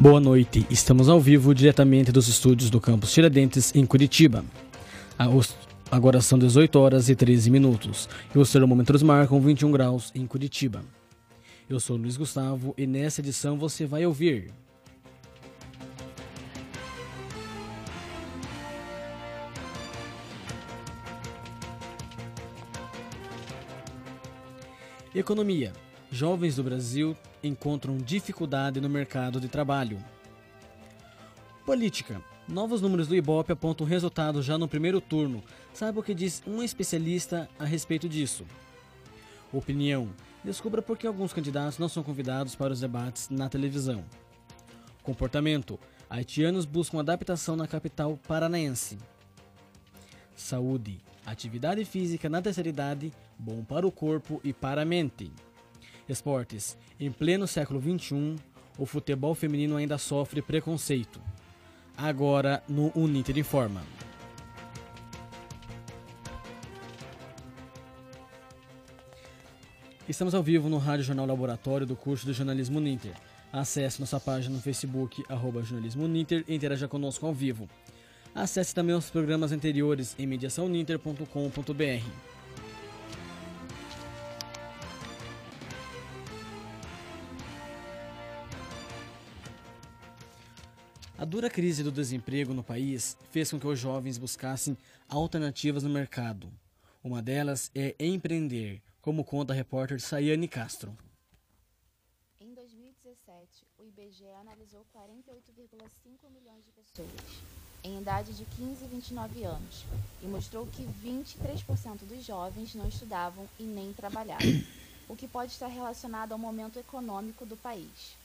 Boa noite, estamos ao vivo diretamente dos estúdios do campus Tiradentes, em Curitiba. Agora são 18 horas e 13 minutos e os termômetros marcam 21 graus em Curitiba. Eu sou Luiz Gustavo e nessa edição você vai ouvir. Economia. Jovens do Brasil encontram dificuldade no mercado de trabalho. Política. Novos números do Ibope apontam resultados já no primeiro turno. Sabe o que diz um especialista a respeito disso? Opinião. Descubra por que alguns candidatos não são convidados para os debates na televisão. Comportamento. Haitianos buscam adaptação na capital paranaense. Saúde. Atividade física na terceira idade, bom para o corpo e para a mente. Esportes. Em pleno século XXI, o futebol feminino ainda sofre preconceito. Agora no Uninter Informa. Estamos ao vivo no Rádio Jornal Laboratório do curso de Jornalismo Uninter. Acesse nossa página no Facebook, arroba Jornalismo e interaja conosco ao vivo. Acesse também os programas anteriores em mediaçãouninter.com.br. A dura crise do desemprego no país fez com que os jovens buscassem alternativas no mercado. Uma delas é empreender, como conta a repórter Sayane Castro. Em 2017, o IBGE analisou 48,5 milhões de pessoas em idade de 15 e 29 anos e mostrou que 23% dos jovens não estudavam e nem trabalhavam, o que pode estar relacionado ao momento econômico do país.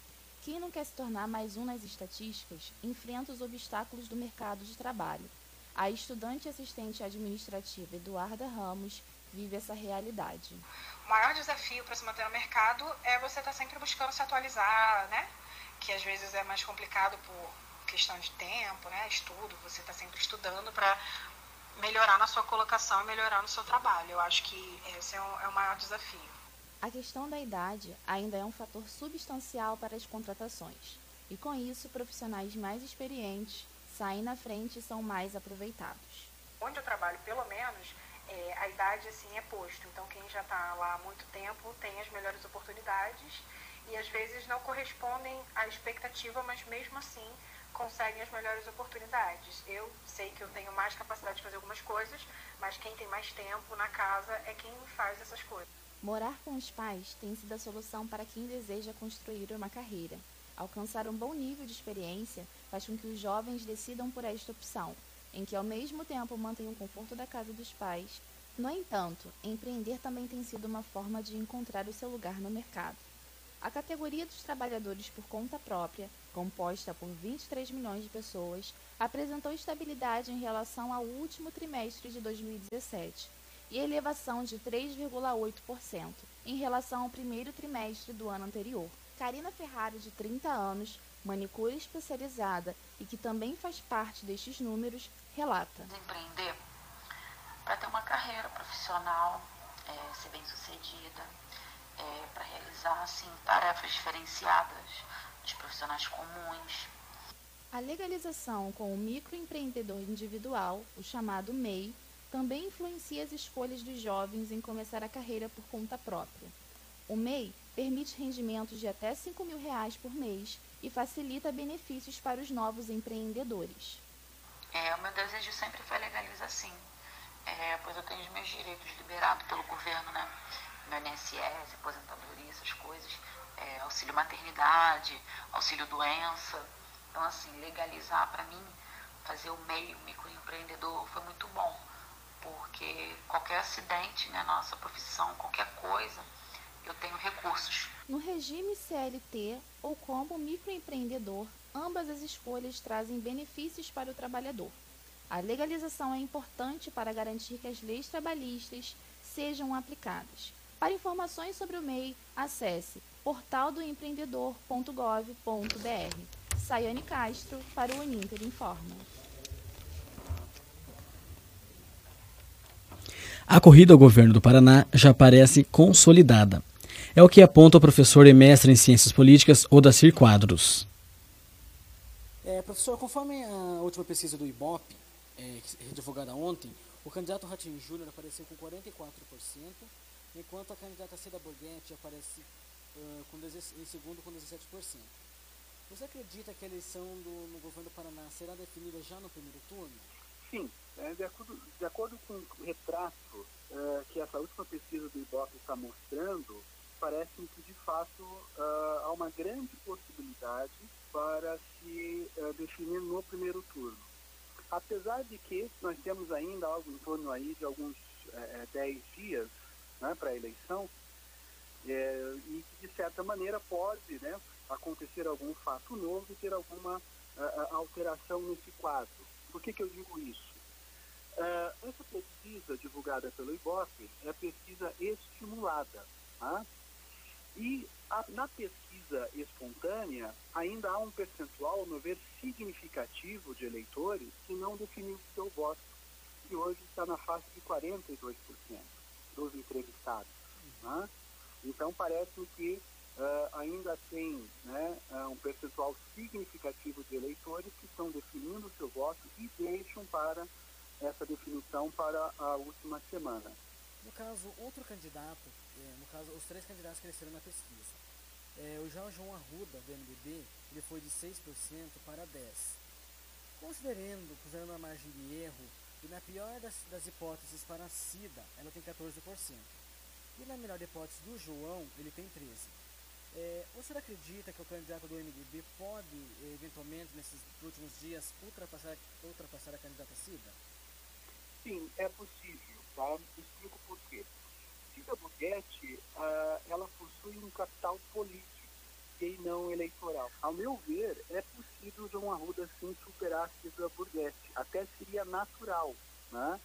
Quem não quer se tornar mais um nas estatísticas enfrenta os obstáculos do mercado de trabalho. A estudante assistente administrativa Eduarda Ramos vive essa realidade. O maior desafio para se manter no mercado é você estar tá sempre buscando se atualizar, né? Que às vezes é mais complicado por questão de tempo, né? Estudo, você está sempre estudando para melhorar na sua colocação e melhorar no seu trabalho. Eu acho que esse é o, é o maior desafio. A questão da idade ainda é um fator substancial para as contratações, e com isso, profissionais mais experientes saem na frente e são mais aproveitados. Onde eu trabalho, pelo menos, é, a idade assim é posto. Então, quem já está lá há muito tempo tem as melhores oportunidades e às vezes não correspondem à expectativa, mas mesmo assim conseguem as melhores oportunidades. Eu sei que eu tenho mais capacidade de fazer algumas coisas, mas quem tem mais tempo na casa é quem faz essas coisas. Morar com os pais tem sido a solução para quem deseja construir uma carreira. Alcançar um bom nível de experiência faz com que os jovens decidam por esta opção, em que ao mesmo tempo mantêm o conforto da casa dos pais. No entanto, empreender também tem sido uma forma de encontrar o seu lugar no mercado. A categoria dos trabalhadores por conta própria, composta por 23 milhões de pessoas, apresentou estabilidade em relação ao último trimestre de 2017 e elevação de 3,8% em relação ao primeiro trimestre do ano anterior. Karina Ferrari, de 30 anos, manicure especializada e que também faz parte destes números, relata. Empreender para ter uma carreira profissional, é, ser bem sucedida, é, para realizar assim, tarefas diferenciadas dos profissionais comuns. A legalização com o microempreendedor individual, o chamado MEI, também influencia as escolhas dos jovens em começar a carreira por conta própria. O MEI permite rendimentos de até 5 mil reais por mês e facilita benefícios para os novos empreendedores. É, o meu desejo sempre foi legalizar sim, é, pois eu tenho os meus direitos liberados pelo governo, né? Meu INSS, aposentadoria, essas coisas, é, auxílio maternidade, auxílio doença. Então, assim, legalizar para mim, fazer o MEI, o microempreendedor, foi muito bom porque qualquer acidente na né, nossa profissão, qualquer coisa, eu tenho recursos. No regime CLT ou como microempreendedor, ambas as escolhas trazem benefícios para o trabalhador. A legalização é importante para garantir que as leis trabalhistas sejam aplicadas. Para informações sobre o MEI, acesse portaldoempreendedor.gov.br. Sayane Castro para o Uninter Informa. A corrida ao governo do Paraná já parece consolidada. É o que aponta o professor e mestre em Ciências Políticas Odacir Quadros. É, professor, conforme a última pesquisa do IBOP, é, divulgada ontem, o candidato Ratinho Júnior apareceu com 44%, enquanto a candidata Cida Borghetti aparece uh, com em segundo com 17%. Você acredita que a eleição do, no governo do Paraná será definida já no primeiro turno? Sim, é, de, acordo, de, acordo, com o retrato é, que essa última pesquisa do IBOP está mostrando, parece-me que de fato uh, há uma grande possibilidade para se uh, definir no primeiro turno. Apesar de que nós temos ainda algo em torno aí de alguns 10 dias né, para a eleição, é, e que de certa maneira pode né, acontecer algum fato novo e ter alguma uh, alteração nesse quadro. Por que, que eu digo isso? Uh, essa pesquisa divulgada pelo IBOP é pesquisa estimulada. Tá? E a, na pesquisa espontânea, ainda há um percentual, meu ver, significativo de eleitores que não definiu o seu voto, que hoje está na faixa de 42% dos entrevistados. Né? Então, parece que uh, ainda tem né, uh, um percentual significativo de eleitores que estão definindo o seu voto e deixam para essa definição para a última semana. No caso, outro candidato, é, no caso, os três candidatos cresceram na pesquisa. É, o João João Arruda, do MDB, ele foi de 6% para 10%. Considerando, considerando a margem de erro, e na pior das, das hipóteses para a Cida, ela tem 14%. E na melhor hipótese do João, ele tem 13%. É, você acredita que o candidato do MDB pode, eventualmente, nesses últimos dias, ultrapassar, ultrapassar a candidata Cida? Sim, é possível. Tá? Explico por quê. Cida Borghetti, uh, ela possui um capital político e não eleitoral. Ao meu ver, é possível João Arruda sim superar Cida Borghetti. Até seria natural, né?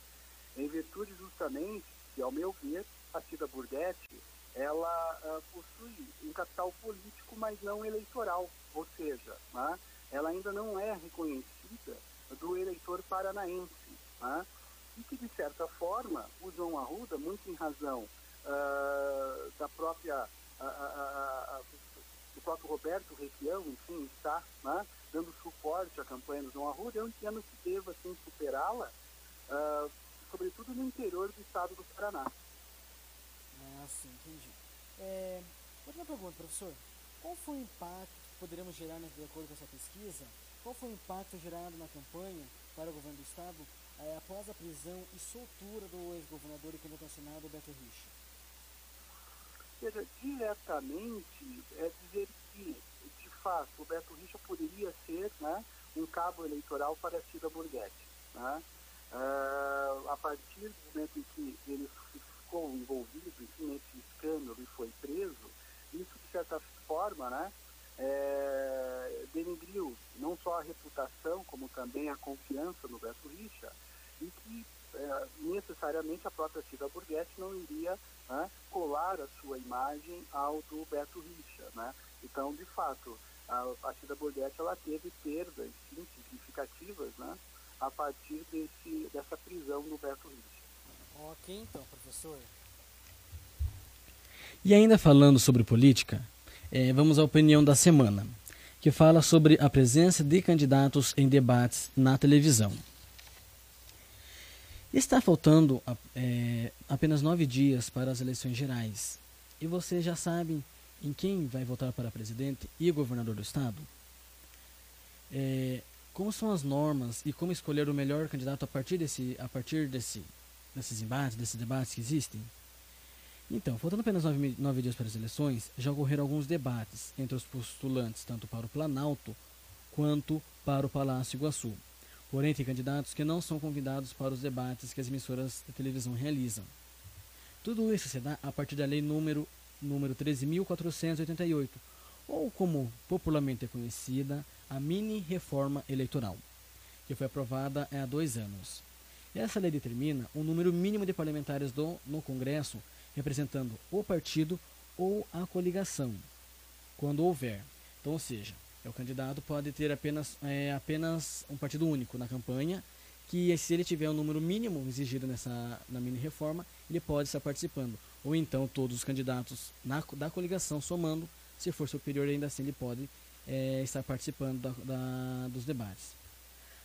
Em virtude justamente que, ao meu ver, a Cida Borghetti ela uh, possui um capital político, mas não eleitoral, ou seja, né, ela ainda não é reconhecida do eleitor paranaense. Né, de certa forma, o João Arruda, muito em razão uh, da própria, uh, do próprio Roberto Requião, enfim, está né, dando suporte à campanha do João Arruda, eu entendo que deva, assim, superá-la, sobretudo no interior do estado do Paraná. Ah, sim, entendi. É, outra pergunta, professor. Qual foi o impacto que poderemos gerar, de acordo com essa pesquisa, qual foi o impacto gerado na campanha para o governo do Estado é, após a prisão e soltura do ex-governador e candidato nacional Beto Richa? Veja, diretamente é dizer que, de fato, o Beto Richa poderia ser né, um cabo eleitoral para a Cida Borghetti. Né? Uh, a partir do momento em que ele ficou envolvido enfim, nesse escândalo e foi preso, isso de certa forma né, é, não só a reputação, como também a confiança no Beto Richa, e que é, necessariamente a própria Cida Borghetti não iria né, colar a sua imagem ao do Beto Richa. Né? Então, de fato, a, a Cida Borghetti ela teve perdas sim, significativas né, a partir desse, dessa prisão do Beto Richa. Ok, então, professor. E ainda falando sobre política, é, vamos à opinião da semana, que fala sobre a presença de candidatos em debates na televisão. Está faltando é, apenas nove dias para as eleições gerais. E vocês já sabem em quem vai votar para presidente e governador do estado? É, como são as normas e como escolher o melhor candidato a partir desse, a partir desse nesses embates, desses debates que existem? Então, faltando apenas nove, nove dias para as eleições, já ocorreram alguns debates entre os postulantes, tanto para o Planalto quanto para o Palácio Iguaçu. Porém, tem candidatos que não são convidados para os debates que as emissoras de televisão realizam. Tudo isso se dá a partir da lei número, número 13.488, ou como popularmente é conhecida, a mini reforma eleitoral, que foi aprovada há dois anos. Essa lei determina o número mínimo de parlamentares do, no Congresso representando o partido ou a coligação, quando houver. Então, ou seja, o candidato pode ter apenas, é, apenas um partido único na campanha, que se ele tiver o um número mínimo exigido nessa na mini reforma, ele pode estar participando. Ou então todos os candidatos na, da coligação somando, se for superior ainda assim ele pode é, estar participando da, da, dos debates.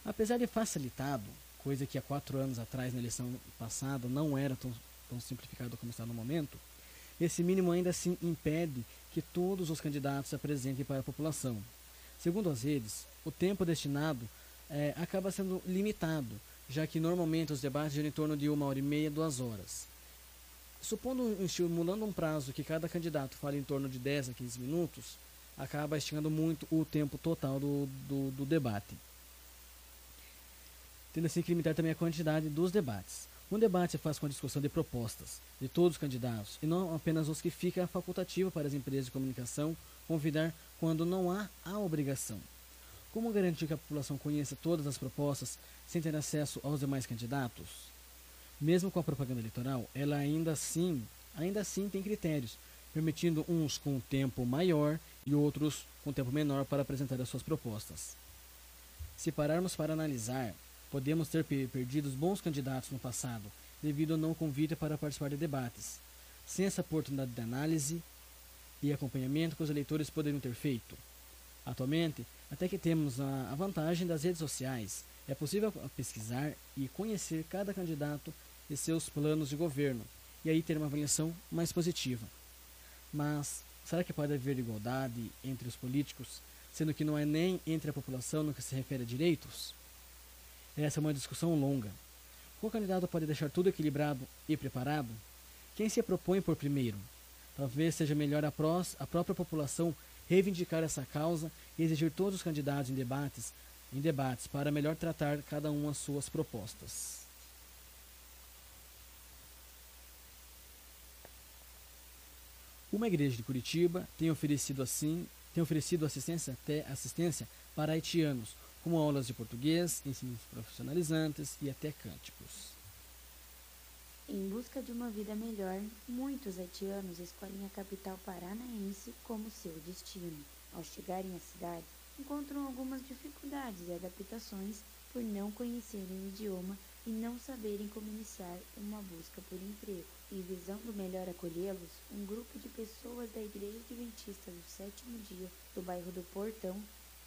Apesar de facilitado, coisa que há quatro anos atrás, na eleição passada, não era tão, tão simplificado como está no momento, esse mínimo ainda assim impede que todos os candidatos se apresentem para a população. Segundo as redes, o tempo destinado é, acaba sendo limitado, já que normalmente os debates giram em torno de uma hora e meia, duas horas. Supondo, estimulando um prazo que cada candidato fale em torno de 10 a 15 minutos, acaba esticando muito o tempo total do, do, do debate. Tendo assim que limitar também a quantidade dos debates. Um debate faz com a discussão de propostas de todos os candidatos e não apenas os que fica facultativo para as empresas de comunicação convidar quando não há a obrigação. Como garantir que a população conheça todas as propostas sem ter acesso aos demais candidatos? Mesmo com a propaganda eleitoral, ela ainda assim, ainda assim tem critérios, permitindo uns com tempo maior e outros com tempo menor para apresentar as suas propostas. Se pararmos para analisar, podemos ter perdido bons candidatos no passado devido ao não convite para participar de debates, sem essa oportunidade de análise e acompanhamento que os eleitores poderiam ter feito. Atualmente, até que temos a vantagem das redes sociais, é possível pesquisar e conhecer cada candidato e seus planos de governo, e aí ter uma avaliação mais positiva. Mas será que pode haver igualdade entre os políticos, sendo que não é nem entre a população no que se refere a direitos? Essa é uma discussão longa. Qual candidato pode deixar tudo equilibrado e preparado? Quem se propõe por primeiro? Talvez seja melhor a, prós, a própria população reivindicar essa causa e exigir todos os candidatos em debates, em debates para melhor tratar cada um as suas propostas. Uma igreja de Curitiba tem oferecido assim, tem oferecido assistência, até assistência para haitianos, como aulas de português, ensinos profissionalizantes e até cânticos. Em busca de uma vida melhor, muitos haitianos escolhem a capital paranaense como seu destino. Ao chegarem à cidade, encontram algumas dificuldades e adaptações por não conhecerem o idioma e não saberem como iniciar uma busca por emprego. E visando melhor acolhê-los, um grupo de pessoas da Igreja Adventista do Sétimo Dia do bairro do Portão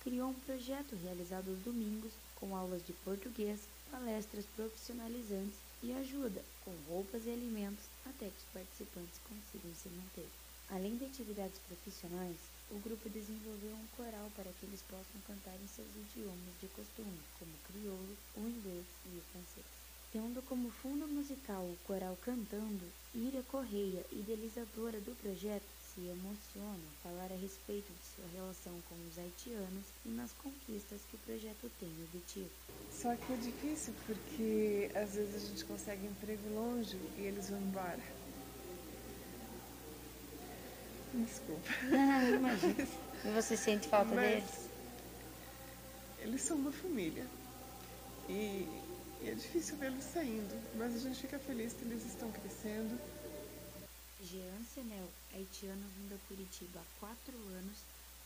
criou um projeto realizado aos domingos com aulas de português, palestras profissionalizantes e ajuda com roupas e alimentos até que os participantes consigam se manter. Além de atividades profissionais, o grupo desenvolveu um coral para que eles possam cantar em seus idiomas de costume, como o crioulo, o inglês e o francês. Tendo como fundo musical o coral cantando, Ira Correia, idealizadora do projeto, se emociona falar a respeito de sua relação com os haitianos e nas conquistas que o projeto tem obtido. Só que é difícil porque às vezes a gente consegue emprego longe e eles vão embora. Desculpa. Não, imagina. E você sente falta Mas deles? Eles são uma família. E, e é difícil vê-los saindo, mas a gente fica feliz que eles estão crescendo Jean Senel, haitiano vindo a Curitiba há quatro anos,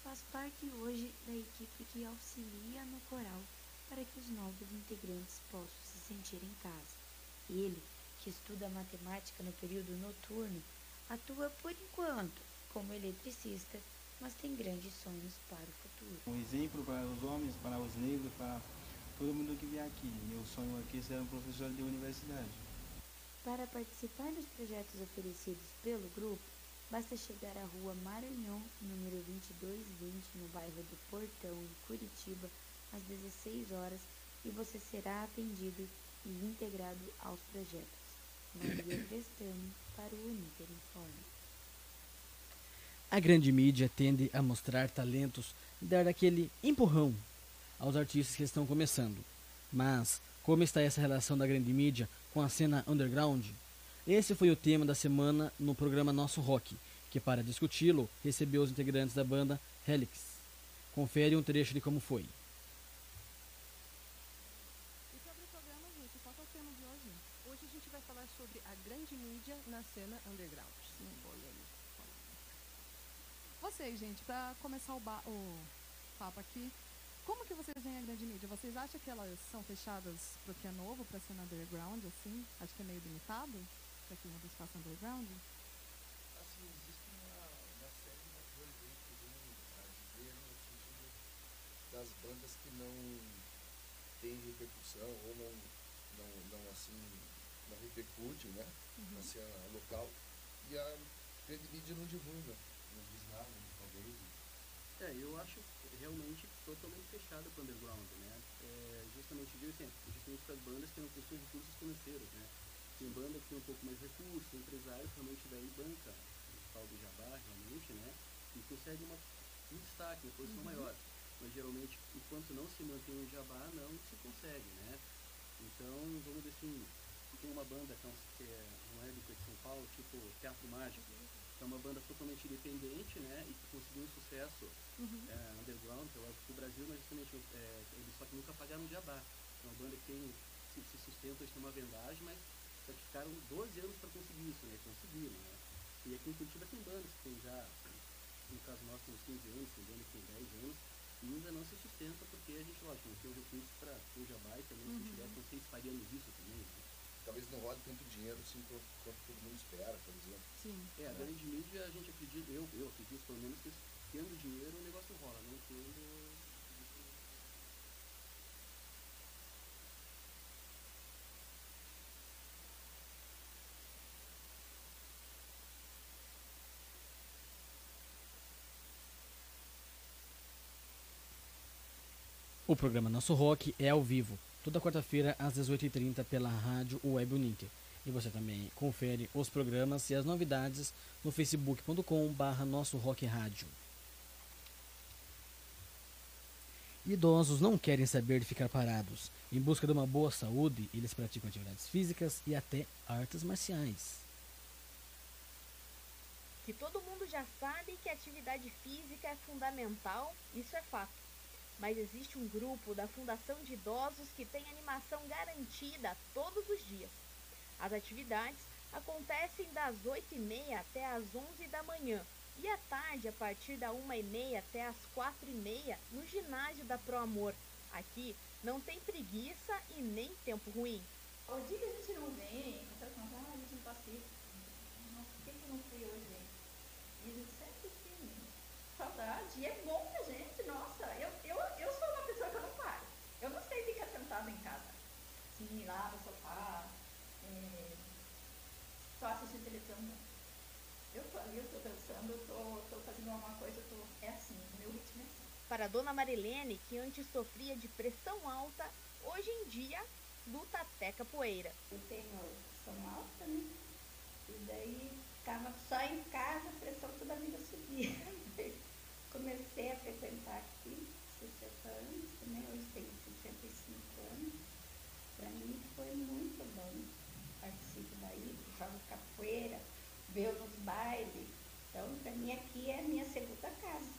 faz parte hoje da equipe que auxilia no coral para que os novos integrantes possam se sentir em casa. Ele, que estuda matemática no período noturno, atua por enquanto como eletricista, mas tem grandes sonhos para o futuro. Um exemplo para os homens, para os negros, para todo mundo que vier aqui. Meu sonho aqui é ser um professor de universidade. Para participar dos projetos oferecidos pelo grupo, basta chegar à rua Maranhão, número 2220, no bairro do Portão, em Curitiba, às 16 horas e você será atendido e integrado aos projetos. Maria Crestano para o Uninter Informe. A grande mídia tende a mostrar talentos e dar aquele empurrão aos artistas que estão começando. Mas como está essa relação da grande mídia com a cena underground? Esse foi o tema da semana no programa Nosso Rock, que para discuti-lo recebeu os integrantes da banda Helix. Confere um trecho de como foi. Cena underground. Ler ali. Vocês, gente, para começar o, o papo aqui, como que vocês veem a grande mídia? Vocês acham que elas são fechadas para o que é novo, para a cena underground, assim? Acho que é meio limitado para quem não do espaço underground? Assim, existe uma, uma série de fatores aí que podemos dizer no sentido das bandas que não têm repercussão ou não, não, não assim, não repercute, né? Uhum. Na cena local. E a grande mídia não divulga, não diz nada, talvez. É, eu acho realmente totalmente fechado para o underground, né? É, justamente viu assim, justamente para as bandas que não possuem recursos financeiros, né? Tem banda que tem um pouco mais de recursos, empresário realmente daí banca o tal do jabá realmente, né? E consegue uma, um destaque, uma posição Uhum. maior. Mas geralmente, enquanto não se mantém o jabá, não se consegue, né? Então, vamos dizer assim, tem uma banda que é um- que é de São Paulo, tipo Teatro Mágico, que é uma banda totalmente independente, né? E que conseguiu um sucesso Uhum. é, underground, eu acho que o Brasil, mas justamente é, eles pagaram jabá. É uma banda que tem, se, se sustenta, têm uma vendagem, mas só que ficaram 12 anos para conseguir isso, né? Conseguiram, né? E aqui em Curitiba tem bandas que tem já, no caso nosso, tem uns 15 anos, tem banda que tem 10 anos, e ainda não se sustenta porque a gente, lógico, não tem o recurso para o jabá e também Uhum. se tivesse, não sei se faríamos isso também. Né? Talvez não rode tanto dinheiro assim quanto, quanto todo mundo espera, por exemplo. Sim. É, a grande mídia, a gente acredita, eu, eu acredito pelo menos que tendo dinheiro o negócio rola, não tendo. O programa Nosso Rock é ao vivo, toda quarta-feira às 18h30 pela rádio Web Uninter. E você também confere os programas e as novidades no facebook.com.br Nosso Rock Rádio. Idosos não querem saber de ficar parados. Em busca de uma boa saúde, eles praticam atividades físicas e até artes marciais. Que todo mundo já sabe que a atividade física é fundamental, isso é fato. Mas existe um grupo da Fundação de Idosos que tem animação garantida todos os dias. As atividades acontecem das 8h30 até as 11 da manhã e à tarde, a partir da 1h30 até as 4h30, no ginásio da Pro Amor. Aqui não tem preguiça e nem tempo ruim. O dia que a gente não vem. Saudade. E é bom pra gente, nossa. Eu, eu, eu sou uma pessoa que eu não paro. Eu não sei ficar sentada em casa. Sim, lá no sofá. É, só assistindo televisão, não. Eu tô ali, eu dançando, eu tô, tô fazendo alguma coisa, eu tô. É assim, o meu ritmo é assim. Para a dona Marilene, que antes sofria de pressão alta, hoje em dia luta até capoeira. Eu tenho pressão alta, né? E daí ficava só em casa, a pressão toda a vida subia. Comecei a frequentar aqui, 60 anos, né? Hoje tenho 65 anos. Para mim foi muito bom. Participo daí, jogo capoeira, vejo nos bailes. Então, para mim aqui é a minha segunda casa.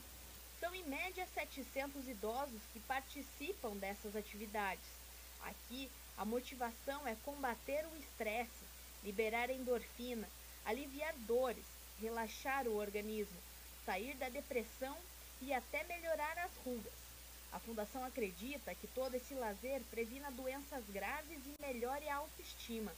São em média 700 idosos que participam dessas atividades. Aqui, a motivação é combater o estresse, liberar endorfina, aliviar dores, relaxar o organismo, sair da depressão e até melhorar as rugas. A Fundação acredita que todo esse lazer previna doenças graves e melhore a autoestima.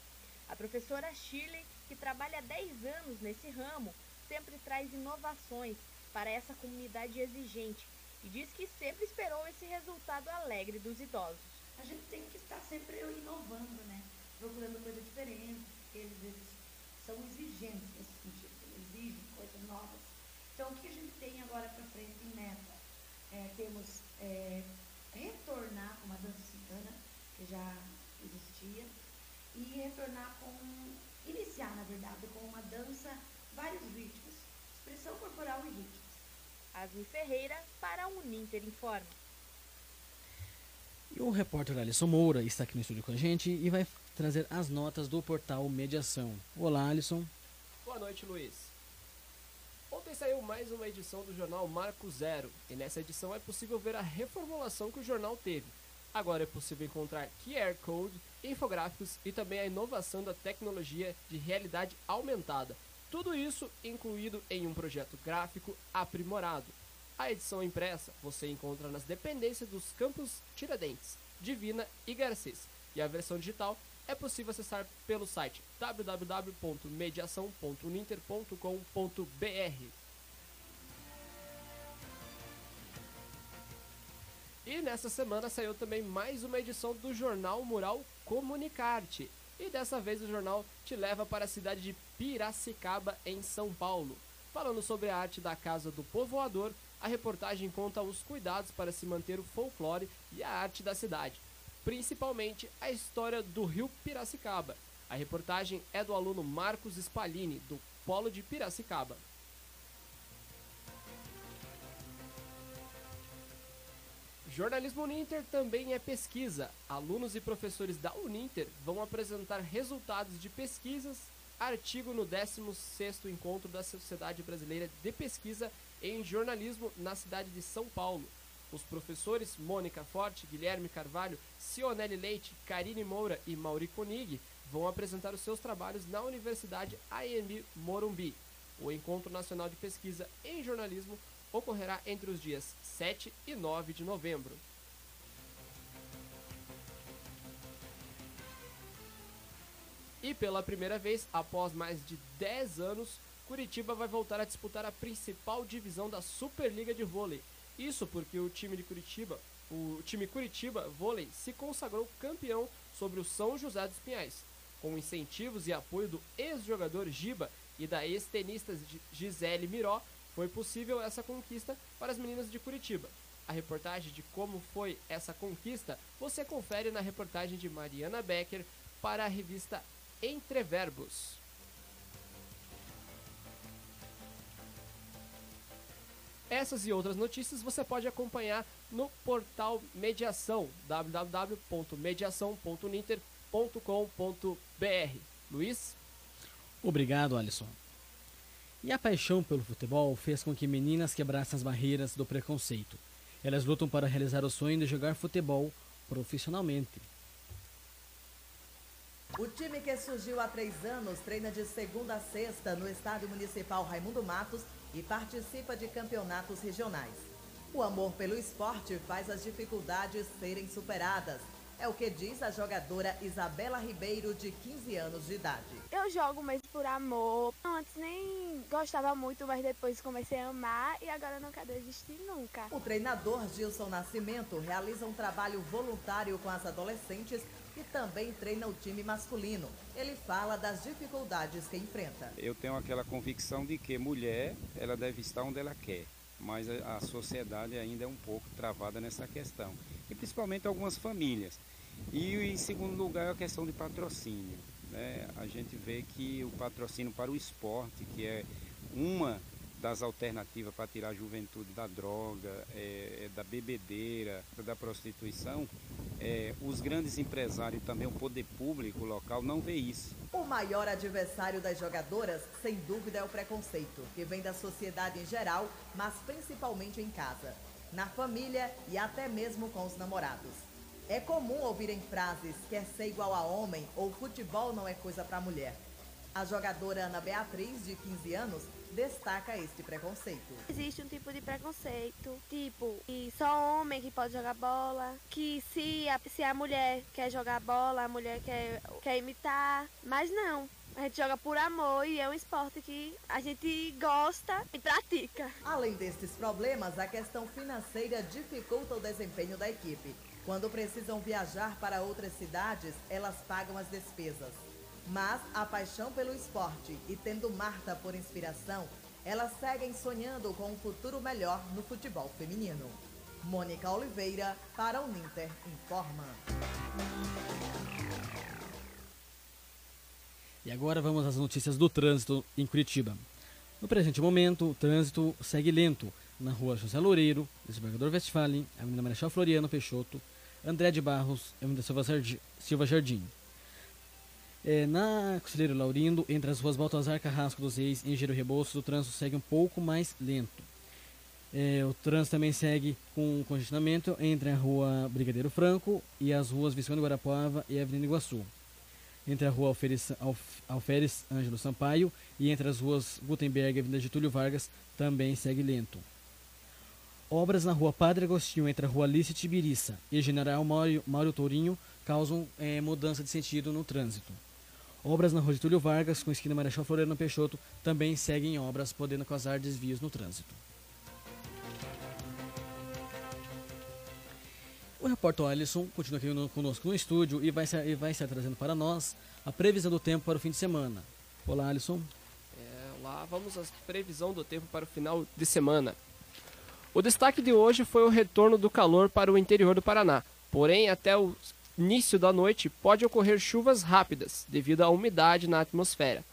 A professora Shirley, que trabalha há 10 anos nesse ramo, sempre traz inovações para essa comunidade exigente e diz que sempre esperou esse resultado alegre dos idosos. A gente tem que estar sempre inovando, né? Procurando coisa diferente, porque eles, eles são exigentes nesse sentido, eles exigem coisas novas. Então, o que a gente tem agora para frente em meta? É, temos é, retornar com uma dança cigana, que já existia, e retornar com, iniciar, na verdade, com uma dança, vários ritmos, expressão corporal e ritmos. Asmi Ferreira para o Uninter Informa. E o repórter Alisson Moura está aqui no estúdio com a gente e vai trazer as notas do portal Mediação. Olá, Alisson. Boa noite, Luiz. Ontem saiu mais uma edição do jornal Marco Zero, e nessa edição é possível ver a reformulação que o jornal teve. Agora é possível encontrar QR Code, infográficos e também a inovação da tecnologia de realidade aumentada. Tudo isso incluído em um projeto gráfico aprimorado. A edição impressa você encontra nas dependências dos campos Tiradentes, Divina e Garcês. E a versão digital é possível acessar pelo site www.mediação.uninter.com.br. E nessa semana saiu também mais uma edição do jornal Mural Comunicarte. E dessa vez o jornal te leva para a cidade de Piracicaba, em São Paulo. Falando sobre a arte da Casa do Povoador, a reportagem conta os cuidados para se manter o folclore e a arte da cidade, principalmente a história do rio Piracicaba. A reportagem é do aluno Marcos Spalini, do Polo de Piracicaba. Jornalismo Uninter também é pesquisa. Alunos e professores da Uninter vão apresentar resultados de pesquisas, artigo no 16º Encontro da Sociedade Brasileira de Pesquisa em Jornalismo na cidade de São Paulo. Os professores Mônica Forte, Guilherme Carvalho, Cionelli Leite, Karine Moura e Mauri Konig vão apresentar os seus trabalhos na Universidade AMB Morumbi. O Encontro Nacional de Pesquisa em Jornalismo ocorrerá entre os dias 7 e 9 de novembro. E pela primeira vez, após mais de 10 anos, Curitiba vai voltar a disputar a principal divisão da Superliga de Vôlei. Isso porque o time de Curitiba, o time Curitiba Vôlei, se consagrou campeão sobre o São José dos Pinhais. Com incentivos e apoio do ex-jogador Giba e da ex-tenista Gisele Miró, foi possível essa conquista para as meninas de Curitiba. A reportagem de como foi essa conquista você confere na reportagem de Mariana Becker para a revista Entre Verbos. Essas e outras notícias você pode acompanhar no portal Mediação, www.mediação.ninter.com.br. Luiz? Obrigado, Alisson. E a paixão pelo futebol fez com que meninas quebrassem as barreiras do preconceito. Elas lutam para realizar o sonho de jogar futebol profissionalmente. O time que surgiu há três anos treina de segunda a sexta no Estádio Municipal Raimundo Matos e participa de campeonatos regionais. O amor pelo esporte faz as dificuldades serem superadas. É o que diz a jogadora Isabela Ribeiro, de 15 anos de idade. Eu jogo mesmo por amor. Antes nem gostava muito, mas depois comecei a amar e agora não quero desistir nunca. O treinador Gilson Nascimento realiza um trabalho voluntário com as adolescentes e também treina o time masculino. Ele fala das dificuldades que enfrenta. Eu tenho aquela convicção de que mulher, ela deve estar onde ela quer, mas a, a sociedade ainda é um pouco travada nessa questão, e principalmente algumas famílias. E em segundo lugar, a questão de patrocínio. Né? A gente vê que o patrocínio para o esporte, que é uma das alternativas para tirar a juventude da droga, é, é da bebedeira, da prostituição, é, os grandes empresários e também o poder público local não vê isso. O maior adversário das jogadoras, sem dúvida, é o preconceito, que vem da sociedade em geral, mas principalmente em casa, na família e até mesmo com os namorados. É comum ouvirem frases quer ser igual a homem ou futebol não é coisa para mulher. A jogadora Ana Beatriz, de 15 anos, destaca este preconceito. Existe um tipo de preconceito, tipo, que só homem que pode jogar bola, que se a, se a mulher quer jogar bola, a mulher quer, quer imitar, mas não. A gente joga por amor e é um esporte que a gente gosta e pratica. Além destes problemas, a questão financeira dificulta o desempenho da equipe. Quando precisam viajar para outras cidades, elas pagam as despesas. Mas a paixão pelo esporte e tendo Marta por inspiração, elas seguem sonhando com um futuro melhor no futebol feminino. Mônica Oliveira, para o Ninter Informa. E agora vamos às notícias do trânsito em Curitiba. No presente momento, o trânsito segue lento na rua José Loureiro, Desembargador Westphalen, Avenida Marechal Floriano Peixoto, André de Barros, Avenida Silva Jardim. É, na Conselheiro Laurindo, entre as ruas Baltazar Carrasco dos Reis e Engenheiro Rebouças, o trânsito segue um pouco mais lento. É, o trânsito também segue com congestionamento entre a rua Brigadeiro Franco e as ruas Visconde Guarapuava e Avenida Iguaçu. Entre a rua Alferes, Alferes Ângelo Sampaio e entre as ruas Gutenberg e Avenida Getúlio Vargas também segue lento. Obras na rua Padre Agostinho entre a rua Alice Tibiriça e General Mário, Mário Tourinho causam é, mudança de sentido no trânsito. Obras na rua Getúlio Vargas, com esquina Marechal Floriano Peixoto, também seguem obras, podendo causar desvios no trânsito. O repórter Alisson continua aqui no, conosco no estúdio e vai, e vai estar trazendo para nós a previsão do tempo para o fim de semana. Olá, Alisson. É, lá vamos à previsão do tempo para o final de semana. O destaque de hoje foi o retorno do calor para o interior do Paraná. Porém, até o início da noite pode ocorrer chuvas rápidas devido à umidade na atmosfera.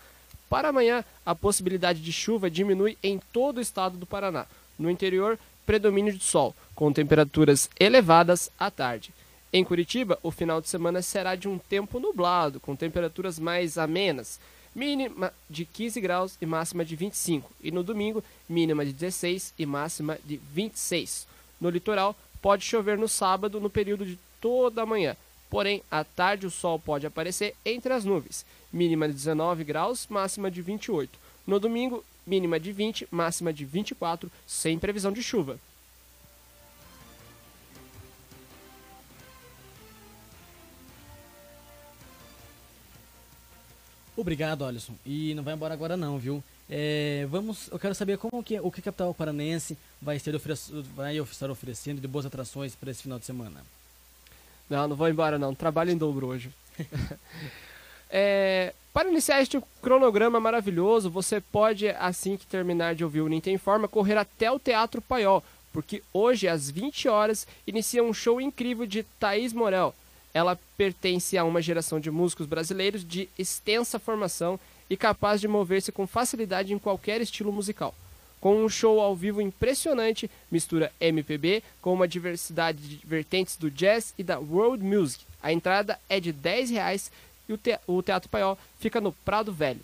Para amanhã, a possibilidade de chuva diminui em todo o estado do Paraná. No interior, predomínio de sol, com temperaturas elevadas à tarde. Em Curitiba, o final de semana será de um tempo nublado, com temperaturas mais amenas, mínima de 15 graus e máxima de 25, e no domingo, mínima de 16 e máxima de 26. No litoral, pode chover no sábado no período de toda a manhã, porém, à tarde o sol pode aparecer entre as nuvens, mínima de 19 graus, máxima de 28. No domingo, mínima de 20, máxima de 24, sem previsão de chuva. Obrigado, Alisson. E não vai embora agora não, viu? É, vamos, eu quero saber como que o que a capital paranense vai, ter vai estar oferecendo de boas atrações para esse final de semana. Não, não vou embora não. Trabalho em dobro hoje. é, para iniciar este cronograma maravilhoso, você pode, assim que terminar de ouvir o Ninten Informa, correr até o Teatro Paiol, porque hoje, às 20 horas, inicia um show incrível de Thaís Morel, ela pertence a uma geração de músicos brasileiros de extensa formação e capaz de mover-se com facilidade em qualquer estilo musical. Com um show ao vivo impressionante, mistura MPB com uma diversidade de vertentes do jazz e da world music. A entrada é de 10 reais e o, te o Teatro Paiol fica no Prado Velho.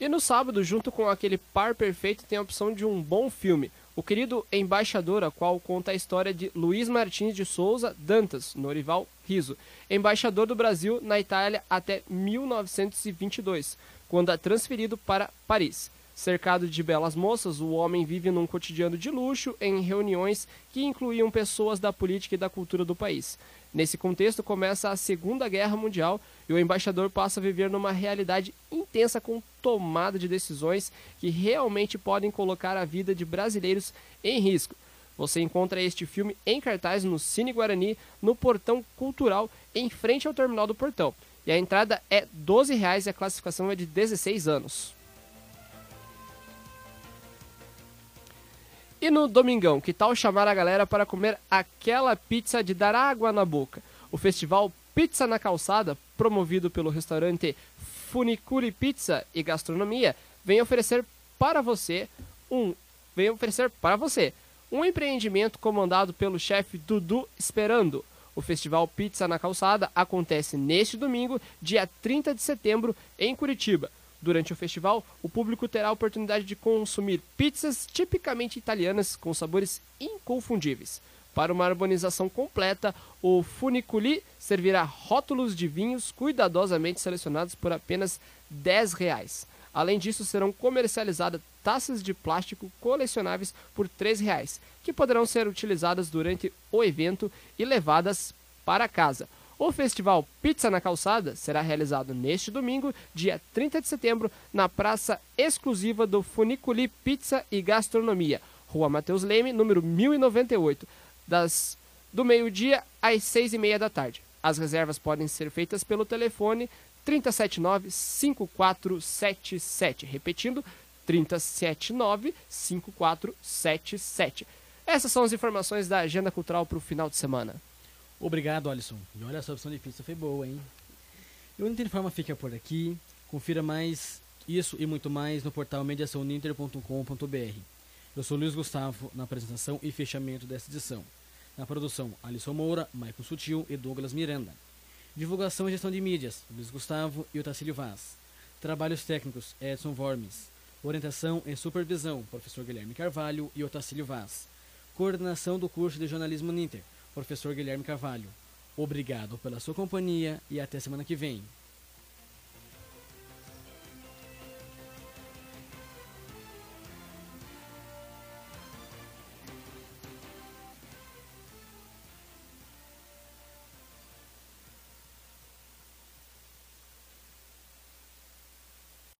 E no sábado, junto com aquele par perfeito, tem a opção de um bom filme. O querido Embaixador, a qual conta a história de Luiz Martins de Souza Dantas, Norival Riso, embaixador do Brasil na Itália até 1922, quando é transferido para Paris. Cercado de belas moças, o homem vive num cotidiano de luxo em reuniões que incluíam pessoas da política e da cultura do país. Nesse contexto começa a Segunda Guerra Mundial e o embaixador passa a viver numa realidade intensa com tomada de decisões que realmente podem colocar a vida de brasileiros em risco. Você encontra este filme em cartaz no Cine Guarani, no Portão Cultural, em frente ao Terminal do Portão. E a entrada é R$ 12 e a classificação é de 16 anos. E no domingão, que tal chamar a galera para comer aquela pizza de dar água na boca? O festival Pizza na Calçada, promovido pelo restaurante Funiculi Pizza e Gastronomia, vem oferecer para você um vem oferecer para você um empreendimento comandado pelo chefe Dudu Esperando. O Festival Pizza na Calçada acontece neste domingo, dia 30 de setembro, em Curitiba. Durante o festival, o público terá a oportunidade de consumir pizzas tipicamente italianas com sabores inconfundíveis. Para uma harmonização completa, o Funiculi servirá rótulos de vinhos cuidadosamente selecionados por apenas 10 reais. Além disso, serão comercializadas taças de plástico colecionáveis por 3 reais, que poderão ser utilizadas durante o evento e levadas para casa. O festival Pizza na Calçada será realizado neste domingo, dia 30 de setembro, na praça exclusiva do Funiculi Pizza e Gastronomia, Rua Mateus Leme, número 1098, das, do meio-dia às seis e meia da tarde. As reservas podem ser feitas pelo telefone 379-5477. Repetindo, 379-5477. Essas são as informações da agenda cultural para o final de semana. Obrigado, Alisson. E olha, essa opção de pizza foi boa, hein? E o Ninter Informa fica por aqui. Confira mais isso e muito mais no portal mediaçãoninter.com.br. Eu sou Luiz Gustavo na apresentação e fechamento desta edição. Na produção, Alisson Moura, Michael Sutil e Douglas Miranda. Divulgação e gestão de mídias, Luiz Gustavo e Otacílio Vaz. Trabalhos técnicos, Edson Vormes. Orientação e supervisão, professor Guilherme Carvalho e Otacílio Vaz. Coordenação do curso de jornalismo Ninter, professor Guilherme Carvalho. Obrigado pela sua companhia e até semana que vem.